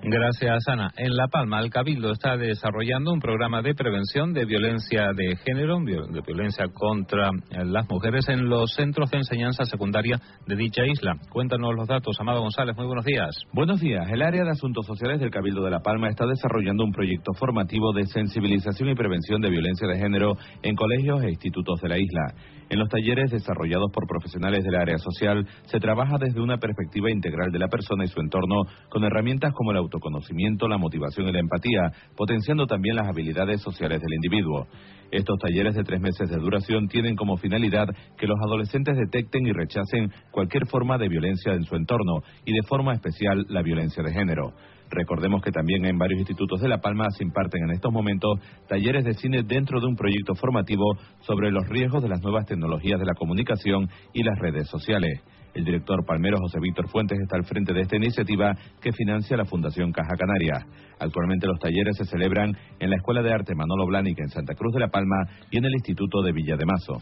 Gracias, Ana. En La Palma, el Cabildo está desarrollando un programa de prevención de violencia de género, de violencia contra las mujeres en los centros de enseñanza secundaria de dicha isla. Cuéntanos los datos, Amado González. Muy buenos días. Buenos días. El área de asuntos sociales del Cabildo de La Palma está desarrollando un proyecto formativo de sensibilización y prevención de violencia de género en colegios e institutos de la isla. En los talleres desarrollados por profesionales del área social se trabaja desde una perspectiva integral de la persona y su entorno con herramientas como el autoconocimiento, la motivación y la empatía, potenciando también las habilidades sociales del individuo. Estos talleres de tres meses de duración tienen como finalidad que los adolescentes detecten y rechacen cualquier forma de violencia en su entorno y de forma especial la violencia de género. Recordemos que también en varios institutos de La Palma se imparten en estos momentos talleres de cine dentro de un proyecto formativo sobre los riesgos de las nuevas tecnologías de la comunicación y las redes sociales. El director palmero José Víctor Fuentes está al frente de esta iniciativa que financia la Fundación Caja Canaria. Actualmente los talleres se celebran en la Escuela de Arte Manolo Blahnik en Santa Cruz de la Palma y en el Instituto de Villa de Mazo.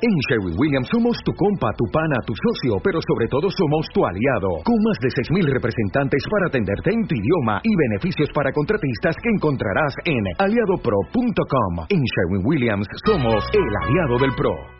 En Sherwin Williams somos tu compa, tu pana, tu socio, pero sobre todo somos tu aliado, con más de 6.000 representantes para atenderte en tu idioma y beneficios para contratistas que encontrarás en aliadopro.com. En Sherwin Williams somos el aliado del PRO.